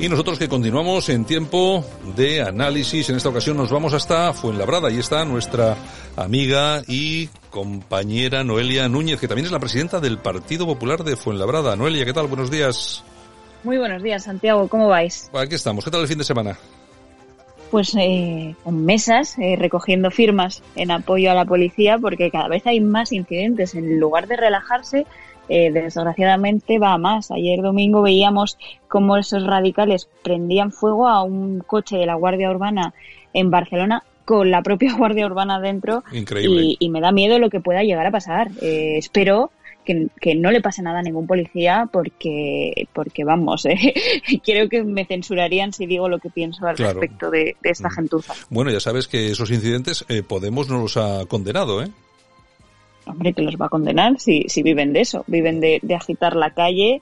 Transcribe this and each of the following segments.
Y nosotros que continuamos en tiempo de análisis, en esta ocasión nos vamos hasta Fuenlabrada y está nuestra amiga y compañera Noelia Núñez, que también es la presidenta del Partido Popular de Fuenlabrada. Noelia, ¿qué tal? Buenos días. Muy buenos días, Santiago. ¿Cómo vais? Aquí estamos. ¿Qué tal el fin de semana? Pues eh, con mesas, eh, recogiendo firmas en apoyo a la policía, porque cada vez hay más incidentes. En lugar de relajarse, eh, desgraciadamente va a más. Ayer domingo veíamos cómo esos radicales prendían fuego a un coche de la Guardia Urbana en Barcelona con la propia Guardia Urbana dentro Increíble. Y, me da miedo lo que pueda llegar a pasar. Eh, espero que, que, no le pase nada a ningún policía porque, porque vamos, eh, creo que me censurarían si digo lo que pienso al Claro. respecto de, de esta Mm. gentuza. Bueno, ya sabes que esos incidentes eh, Podemos no los ha condenado, ¿eh? Hombre, que los va a condenar si, si viven de eso, viven de, de agitar la calle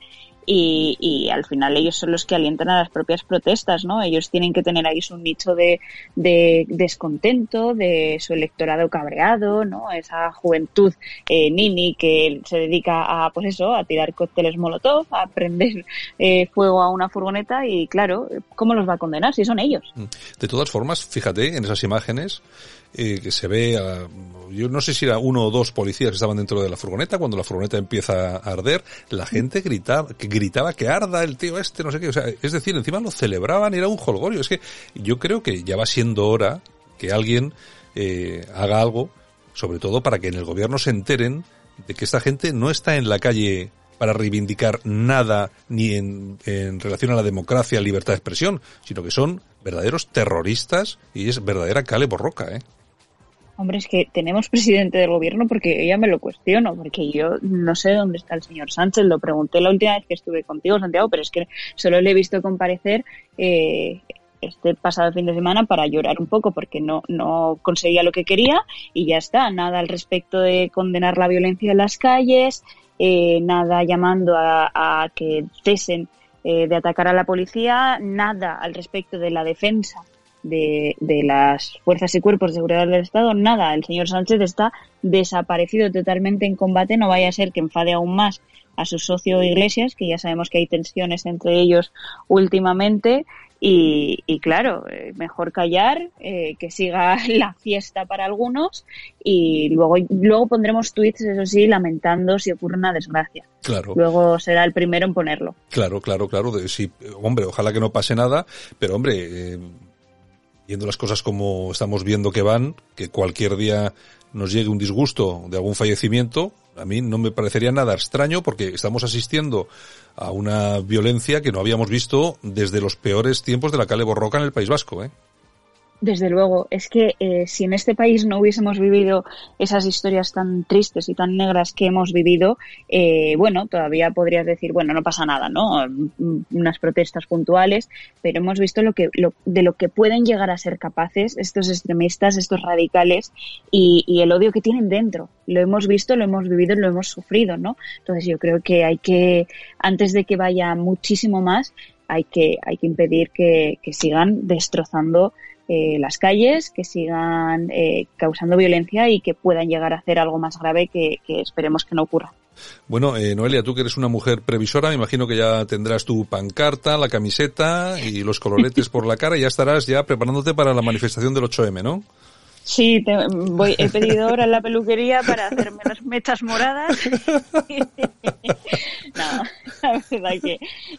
y, y al final ellos son los que alientan a las propias protestas, ¿no? Ellos tienen que tener ahí su nicho de, de descontento, de su electorado cabreado, ¿no? Esa juventud eh, nini que se dedica a, pues eso, a tirar cócteles molotov, a prender eh, fuego a una furgoneta y claro, ¿cómo los va a condenar si son ellos? De todas formas, fíjate en esas imágenes eh, que se ve, a- yo no sé si era uno o dos policías que estaban dentro de la furgoneta, cuando la furgoneta empieza a arder, la gente gritaba que, gritaba que arda el tío este, no sé qué, o sea, es decir, encima lo celebraban, era un jolgorio, es que yo creo que ya va siendo hora que alguien eh, haga algo, sobre todo para que en el gobierno se enteren de que esta gente no está en la calle para reivindicar nada ni en, en relación a la democracia, libertad de expresión, sino que son verdaderos terroristas y es verdadera cale borroca, ¿eh? Hombre, es que tenemos presidente del gobierno porque ella me lo cuestiono, porque yo no sé dónde está el señor Sánchez, lo pregunté la última vez que estuve contigo, Santiago, pero es que solo le he visto comparecer eh, este pasado fin de semana para llorar un poco porque no, no conseguía lo que quería y ya está, nada al respecto de condenar la violencia en las calles, eh, nada llamando a, a que cesen eh, de atacar a la policía, nada al respecto de la defensa de, de las fuerzas y cuerpos de seguridad del Estado, nada. El señor Sánchez está desaparecido totalmente en combate. No vaya a ser que enfade aún más a su socio Iglesias, que ya sabemos que hay tensiones entre ellos últimamente. Y, y claro, eh, mejor callar, eh, que siga la fiesta para algunos y luego, luego pondremos tweets, eso sí, lamentando si ocurre una desgracia. Claro. Luego será el primero en ponerlo. Claro, claro, claro. De, sí, hombre, ojalá que no pase nada, pero hombre, eh, viendo las cosas como estamos viendo que van, que cualquier día nos llegue un disgusto de algún fallecimiento, a mí no me parecería nada extraño porque estamos asistiendo a una violencia que no habíamos visto desde los peores tiempos de la Cale Borroca en el País Vasco, ¿eh? Desde luego, es que eh, si en este país no hubiésemos vivido esas historias tan tristes y tan negras que hemos vivido, eh, bueno, todavía podrías decir, bueno, no pasa nada, ¿no? Mm, Unas protestas puntuales, pero hemos visto lo que, lo, de lo que pueden llegar a ser capaces estos extremistas, estos radicales y, y el odio que tienen dentro. Lo hemos visto, lo hemos vivido, lo hemos sufrido, ¿no? Entonces yo creo que hay que, antes de que vaya muchísimo más, hay que, hay que impedir que, que sigan destrozando eh, las calles, que sigan eh, causando violencia y que puedan llegar a hacer algo más grave que, que esperemos que no ocurra. Bueno, eh, Noelia, tú que eres una mujer previsora, me imagino que ya tendrás tu pancarta, la camiseta y los coloretes por la cara y ya estarás ya preparándote para la manifestación del 8M, ¿no? Sí, te, voy, he pedido ahora en la peluquería para hacerme las mechas moradas. no, la verdad que,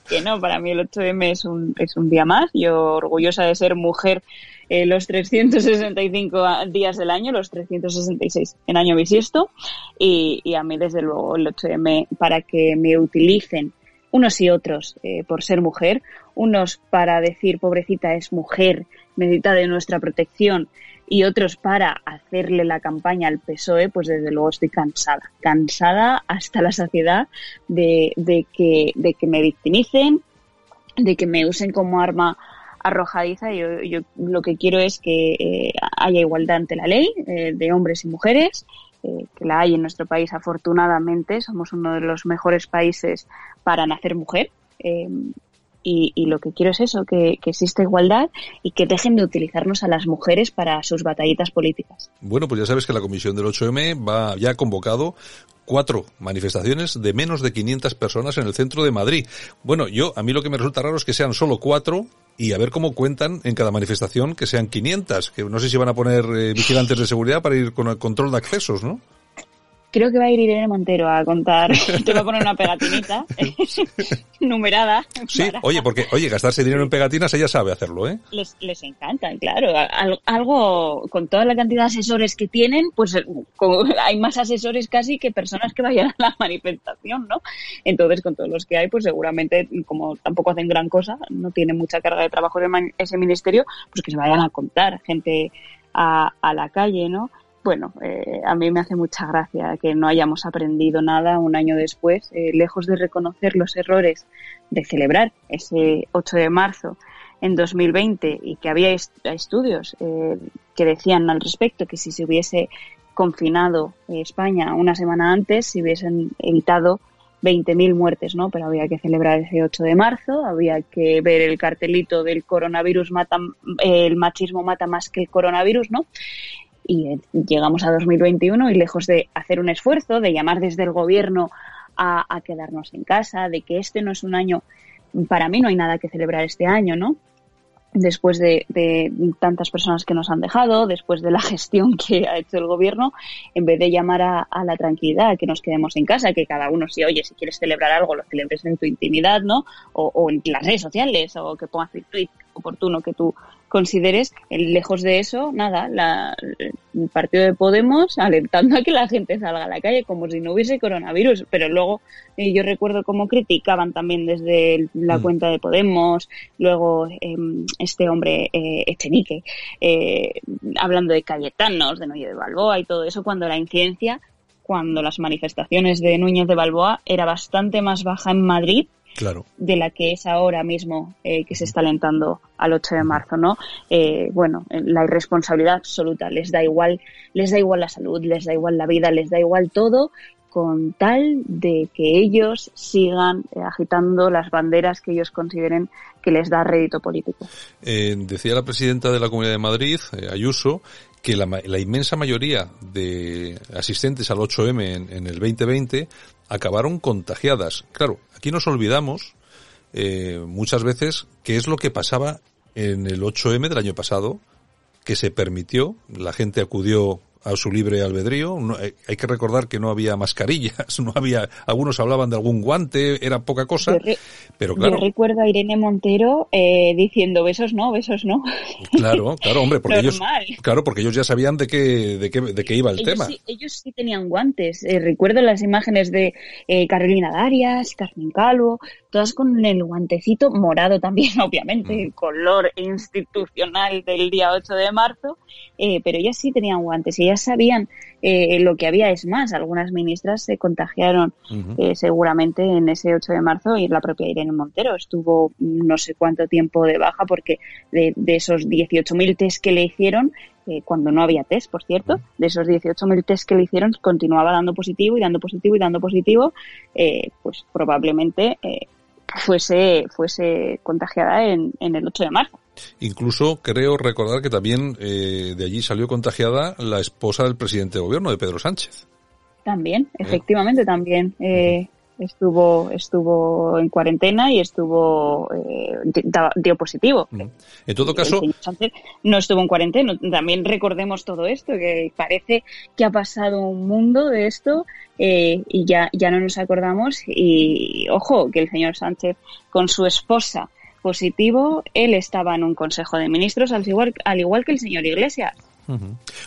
que no, para mí el 8M es un, es un día más. Yo orgullosa de ser mujer eh, los 365 días del año, los 366 en año bisiesto. Y, y a mí, desde luego, el 8M, para que me utilicen unos y otros eh, por ser mujer, unos para decir pobrecita es mujer, necesita de nuestra protección y otros para hacerle la campaña al PSOE, pues desde luego estoy cansada, cansada hasta la saciedad de, de, que, de que me victimicen, de que me usen como arma arrojadiza. Yo, yo lo que quiero es que eh, haya igualdad ante la ley eh, de hombres y mujeres, eh, que la hay en nuestro país afortunadamente. Somos uno de los mejores países para nacer mujer. Y, y, lo que quiero es eso, que, que exista igualdad y que dejen de utilizarnos a las mujeres para sus batallitas políticas. Bueno, pues ya sabes que la Comisión del 8M va ya ha convocado cuatro manifestaciones de menos de 500 personas en el centro de Madrid. Bueno, yo, a mí lo que me resulta raro es que sean solo cuatro y a ver cómo cuentan en cada manifestación que sean 500, que no sé si van a poner eh, vigilantes de seguridad para ir con el control de accesos, ¿no? Creo que va a ir Irene Montero a contar, te va a poner una pegatinita numerada. Sí, oye, porque, oye, gastarse dinero en pegatinas ella sabe hacerlo, ¿eh? Les, les encantan, claro. Algo, con toda la cantidad de asesores que tienen, pues eh, hay más asesores casi que personas que vayan a la manifestación, ¿no? Entonces, con todos los que hay, pues seguramente, como tampoco hacen gran cosa, no tienen mucha carga de trabajo de ese ministerio, pues que se vayan a contar gente a, a la calle, ¿no? Bueno, eh, a mí me hace mucha gracia que no hayamos aprendido nada un año después, eh, lejos de reconocer los errores de celebrar ese 8 de marzo en 2020 y que había estudios eh, que decían al respecto que si se hubiese confinado España una semana antes, se hubiesen evitado 20.000 muertes, ¿no? Pero había que celebrar ese 8 de marzo, había que ver el cartelito del coronavirus mata, el machismo mata más que el coronavirus, ¿no? Y llegamos a 2021 y lejos de hacer un esfuerzo, de llamar desde el gobierno a, quedarnos en casa, de que este no es un año, para mí no hay nada que celebrar este año, ¿no? Después de, tantas personas que nos han dejado, después de la gestión que ha hecho el gobierno, en vez de llamar a, la tranquilidad, que nos quedemos en casa, que cada uno, si oye, si quieres celebrar algo, lo celebres en tu intimidad, ¿no? O, o en las redes sociales, o que pongas tu tweet oportuno que tú consideres, lejos de eso, nada, la, el partido de Podemos alentando a que la gente salga a la calle como si no hubiese coronavirus, pero luego eh, yo recuerdo cómo criticaban también desde la mm. cuenta de Podemos, luego em, este hombre eh, Echenique, eh, hablando de Cayetanos, de Núñez de Balboa y todo eso, cuando la incidencia, cuando las manifestaciones de Núñez de Balboa era bastante más baja en Madrid claro. de la que es ahora mismo eh, que se está alentando al 8 de marzo, ¿no? Eh, bueno, la irresponsabilidad absoluta, les da igual, les da igual la salud, les da igual la vida, les da igual todo con tal de que ellos sigan eh, agitando las banderas que ellos consideren que les da rédito político. decía la presidenta de la Comunidad de Madrid, Ayuso, que la, inmensa mayoría de asistentes al 8M en, en, el 2020 acabaron contagiadas. Claro, aquí nos olvidamos eh, muchas veces qué es lo que pasaba en el 8M del año pasado, que se permitió, la gente acudió a su libre albedrío. Eh, hay que recordar que no había mascarillas, no había, algunos hablaban de algún guante, era poca cosa, pero claro. Yo recuerdo a Irene Montero eh, diciendo besos no, besos no. Claro, claro, hombre, porque ellos, claro, porque ellos ya sabían de qué, de qué, de qué iba el tema. ellos sí tenían guantes. Eh, recuerdo las imágenes de Carolina Darias, Carmen Calvo, todas con el guantecito morado también, obviamente, mm. el color institucional del día 8 de marzo, pero ellas sí tenían guantes y ya sabían eh, lo que había. Es más, algunas ministras se contagiaron eh, seguramente en ese 8 de marzo y la propia Irene Montero estuvo no sé cuánto tiempo de baja porque de, esos 18.000 test que le hicieron, eh, cuando no había test, por cierto, de esos 18.000 test que le hicieron, continuaba dando positivo y dando positivo y dando positivo, pues probablemente fuese, fuese contagiada en, en el 8 de marzo. Incluso creo recordar que también eh, de allí salió contagiada la esposa del presidente de gobierno, de Pedro Sánchez. También, ¿Eh? efectivamente, también. Eh, estuvo estuvo en cuarentena y estuvo dio positivo. En todo caso, no estuvo en cuarentena. También recordemos todo esto que parece que ha pasado un mundo de esto y ya ya no nos acordamos y ojo que el señor Sánchez con su esposa positivo, él estaba en un Consejo de Ministros, al igual, al igual que el señor Iglesias.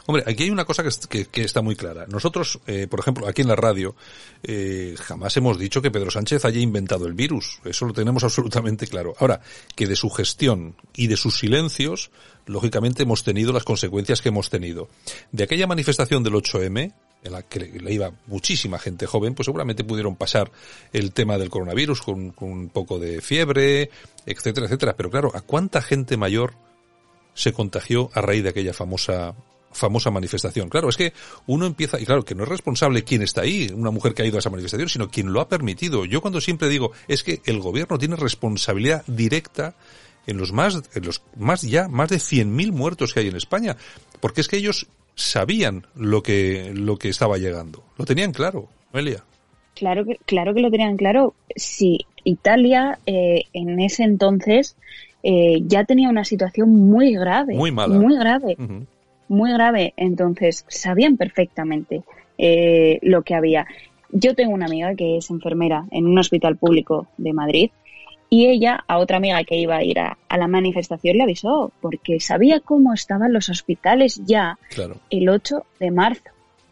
Hombre, aquí hay una cosa que, que, está muy clara. Nosotros, eh, por ejemplo, aquí en la radio, eh, jamás hemos dicho que Pedro Sánchez haya inventado el virus. Eso lo tenemos absolutamente claro. Ahora, que de su gestión y de sus silencios, lógicamente hemos tenido las consecuencias que hemos tenido. De aquella manifestación del 8M, en la que le iba muchísima gente joven, pues seguramente pudieron pasar el tema del coronavirus con, un poco de fiebre, etcétera, etcétera. Pero claro, ¿a cuánta gente mayor se contagió a raíz de aquella famosa famosa manifestación. Claro, es que uno empieza, y claro, que no es responsable quien está ahí, una mujer que ha ido a esa manifestación, sino quien lo ha permitido. Yo cuando siempre digo, es que el gobierno tiene responsabilidad directa en los más, en los más ya, más de 100.000 muertos que hay en España, porque es que ellos sabían lo que, lo que estaba llegando. Lo tenían claro, Elia. Claro que, claro que lo tenían claro. Si Italia eh, en ese entonces eh, ya tenía una situación muy grave. Muy mala. Muy grave. Muy grave. Entonces, sabían perfectamente eh, lo que había. Yo tengo una amiga que es enfermera en un hospital público de Madrid y ella a otra amiga que iba a ir a, la manifestación le avisó porque sabía cómo estaban los hospitales ya el 8 de marzo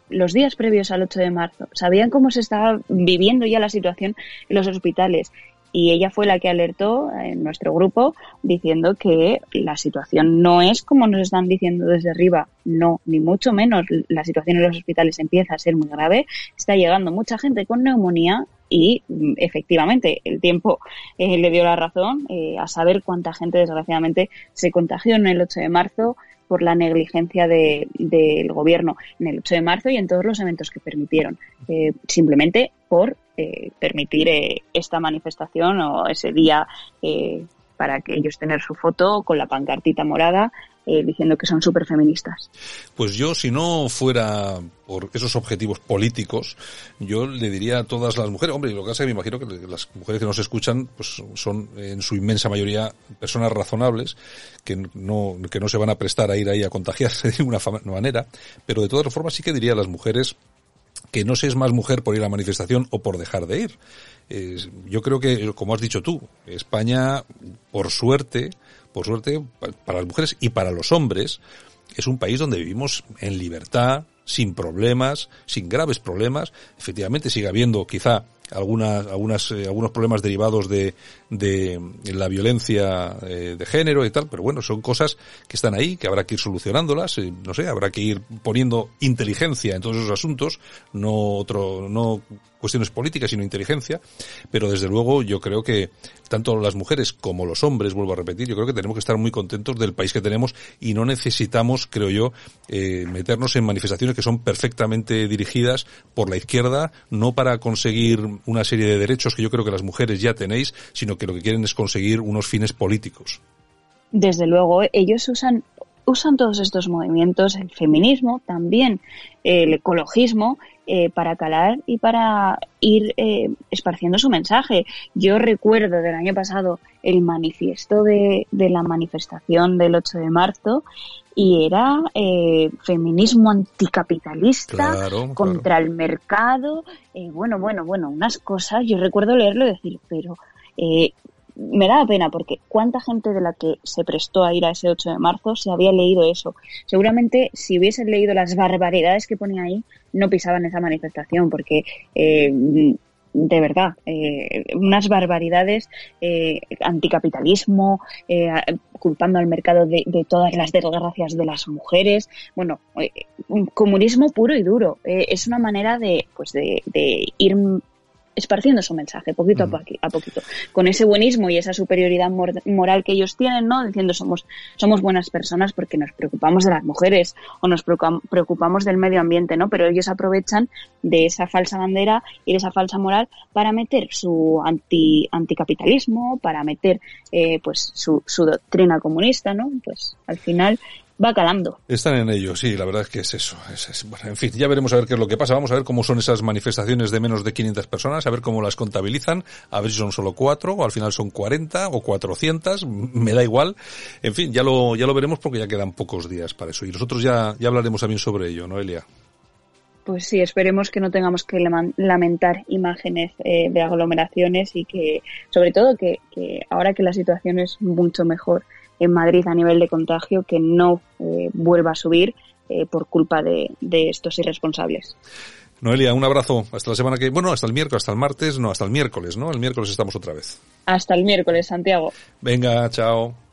los días previos al 8 de marzo, sabían cómo se estaba viviendo ya la situación en los hospitales y ella fue la que alertó en nuestro grupo diciendo que la situación no es como nos están diciendo desde arriba, no, ni mucho menos. La situación en los hospitales empieza a ser muy grave, está llegando mucha gente con neumonía y mm, efectivamente el tiempo eh, le dio la razón eh, a saber cuánta gente desgraciadamente se contagió en el 8 de marzo por la negligencia del gobierno en el 8 de marzo y en todos los eventos que permitieron, eh, simplemente por eh, permitir eh, esta manifestación o ese día para que ellos tener su foto con la pancartita morada eh, diciendo que son súper feministas. Pues yo, si no fuera por esos objetivos políticos, yo le diría a todas las mujeres, hombre, lo que pasa es que me imagino que las mujeres que nos escuchan, pues son en su inmensa mayoría personas razonables, que no, que no se van a prestar a ir ahí a contagiarse de ninguna manera, pero de todas formas sí que diría a las mujeres que no se es más mujer por ir a la manifestación o por dejar de ir. yo creo que, como has dicho tú, España, por suerte, por suerte, para las mujeres y para los hombres, es un país donde vivimos en libertad, sin problemas, sin graves problemas. Efectivamente sigue habiendo quizá algunas, algunas, eh, algunos problemas derivados de, de la violencia eh, de género y tal, pero bueno, son cosas que están ahí, que habrá que ir solucionándolas, eh, no sé, habrá que ir poniendo inteligencia en todos esos asuntos, no otro, no cuestiones políticas, sino inteligencia, pero desde luego yo creo que tanto las mujeres como los hombres, vuelvo a repetir, yo creo que tenemos que estar muy contentos del país que tenemos y no necesitamos, creo yo, eh, meternos en manifestaciones que son perfectamente dirigidas por la izquierda, no para conseguir una serie de derechos que yo creo que las mujeres ya tenéis, sino que lo que quieren es conseguir unos fines políticos. Desde luego, ellos usan usan todos estos movimientos, el feminismo también, el ecologismo, eh, para calar y para ir eh, esparciendo su mensaje. Yo recuerdo del año pasado el manifiesto de, la manifestación del 8 de marzo y era eh, feminismo anticapitalista contra el mercado. bueno, bueno, bueno, unas cosas. Yo recuerdo leerlo y decir, pero me da pena porque cuánta gente de la que se prestó a ir a ese 8 de marzo se había leído eso. Seguramente si hubiesen leído las barbaridades que ponía ahí, no pisaban esa manifestación porque eh, de verdad, eh, unas barbaridades, eh, anticapitalismo, culpando al mercado de, todas las desgracias de las mujeres, bueno, un comunismo puro y duro. es una manera de, pues de, de ir esparciendo su mensaje poquito a, poquito, con ese buenismo y esa superioridad moral que ellos tienen, ¿no? Diciendo somos, somos buenas personas porque nos preocupamos de las mujeres o nos preocupamos del medio ambiente, ¿no? Pero ellos aprovechan de esa falsa bandera y de esa falsa moral para meter su anti, anticapitalismo, para meter eh, pues su, su doctrina comunista, ¿no? Pues al final va calando. Están en ello, sí, la verdad es que es eso. bueno, en fin, ya veremos a ver qué es lo que pasa. Vamos a ver cómo son esas manifestaciones de menos de 500 personas, a ver cómo las contabilizan, a ver si son solo cuatro, o al final son 40 o 400, me da igual. En fin, ya lo, ya lo veremos porque ya quedan pocos días para eso. Y nosotros ya, ya hablaremos también sobre ello, ¿no, Elia? Pues sí, esperemos que no tengamos que lamentar imágenes eh, de aglomeraciones y que, sobre todo, que, que ahora que la situación es mucho mejor, en Madrid a nivel de contagio que no eh, vuelva a subir, eh, por culpa de, de estos irresponsables. Noelia, un abrazo. Hasta la semana que Bueno, hasta el miércoles, hasta el martes, no, hasta el miércoles, ¿no? El miércoles estamos otra vez. Hasta el miércoles, Santiago. Venga, chao.